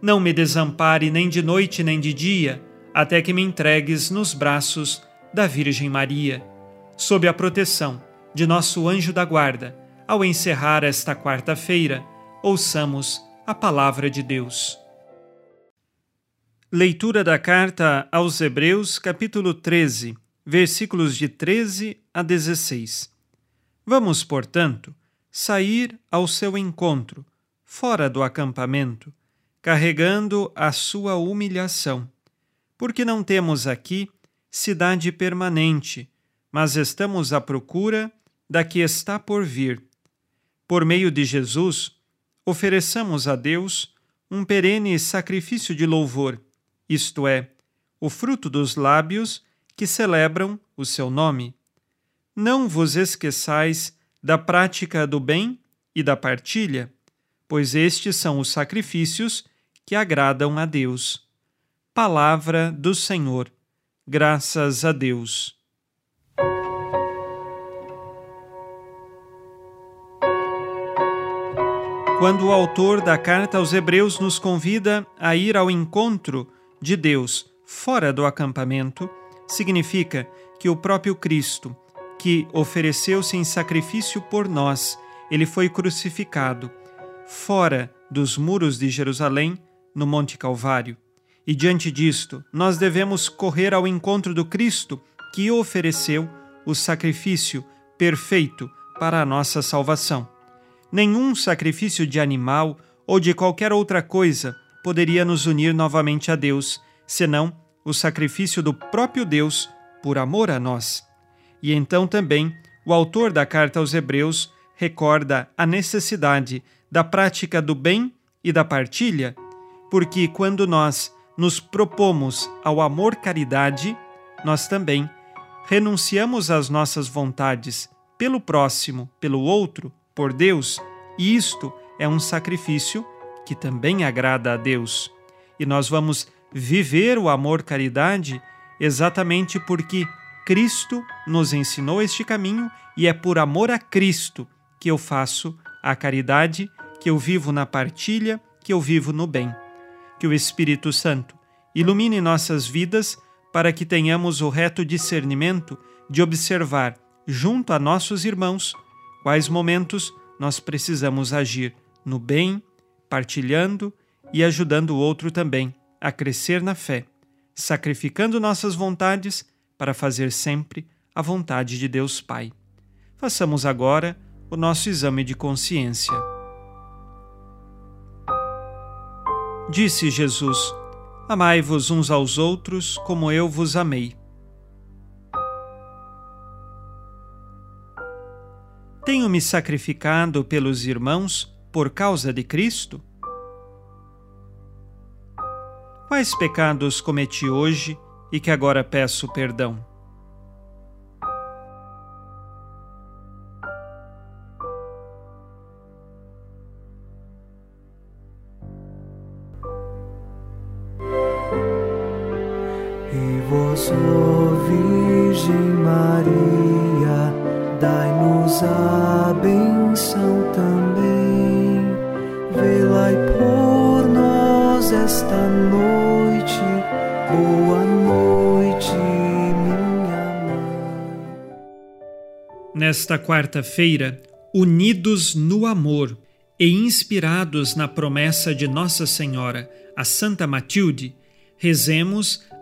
não me desampare nem de noite nem de dia, até que me entregues nos braços da Virgem Maria. Sob a proteção de nosso anjo da guarda, ao encerrar esta quarta-feira, ouçamos a palavra de Deus. Leitura da carta aos Hebreus, capítulo 13, versículos de 13 a 16. Vamos, portanto, sair ao seu encontro, fora do acampamento carregando a sua humilhação. Porque não temos aqui cidade permanente, mas estamos à procura da que está por vir. Por meio de Jesus, ofereçamos a Deus um perene sacrifício de louvor, isto é, o fruto dos lábios que celebram o seu nome. Não vos esqueçais da prática do bem e da partilha pois estes são os sacrifícios que agradam a Deus. Palavra do Senhor. Graças a Deus. Quando o autor da carta aos Hebreus nos convida a ir ao encontro de Deus fora do acampamento, significa que o próprio Cristo, que ofereceu-se em sacrifício por nós, ele foi crucificado fora dos muros de Jerusalém, no Monte Calvário. E diante disto, nós devemos correr ao encontro do Cristo que ofereceu o sacrifício perfeito para a nossa salvação. Nenhum sacrifício de animal ou de qualquer outra coisa poderia nos unir novamente a Deus, senão o sacrifício do próprio Deus por amor a nós. E então também o autor da carta aos Hebreus recorda a necessidade da prática do bem e da partilha, porque quando nós nos propomos ao amor-caridade, nós também renunciamos às nossas vontades pelo próximo, pelo outro, por Deus, e isto é um sacrifício que também agrada a Deus. E nós vamos viver o amor-caridade exatamente porque Cristo nos ensinou este caminho e é por amor a Cristo que eu faço a caridade, que eu vivo na partilha, que eu vivo no bem. Que o Espírito Santo ilumine nossas vidas para que tenhamos o reto discernimento de observar, junto a nossos irmãos, quais momentos nós precisamos agir no bem, partilhando e ajudando o outro também a crescer na fé, sacrificando nossas vontades para fazer sempre a vontade de Deus Pai. Façamos agora o nosso exame de consciência. Disse Jesus: Amai-vos uns aos outros como eu vos amei. Tenho me sacrificado pelos irmãos por causa de Cristo? Quais pecados cometi hoje e que agora peço perdão? E vós, Virgem Maria, dai-nos a benção também. Velai por nós esta noite. Boa noite, minha mãe. Nesta quarta-feira, unidos no amor e inspirados na promessa de Nossa Senhora, a Santa Matilde, rezemos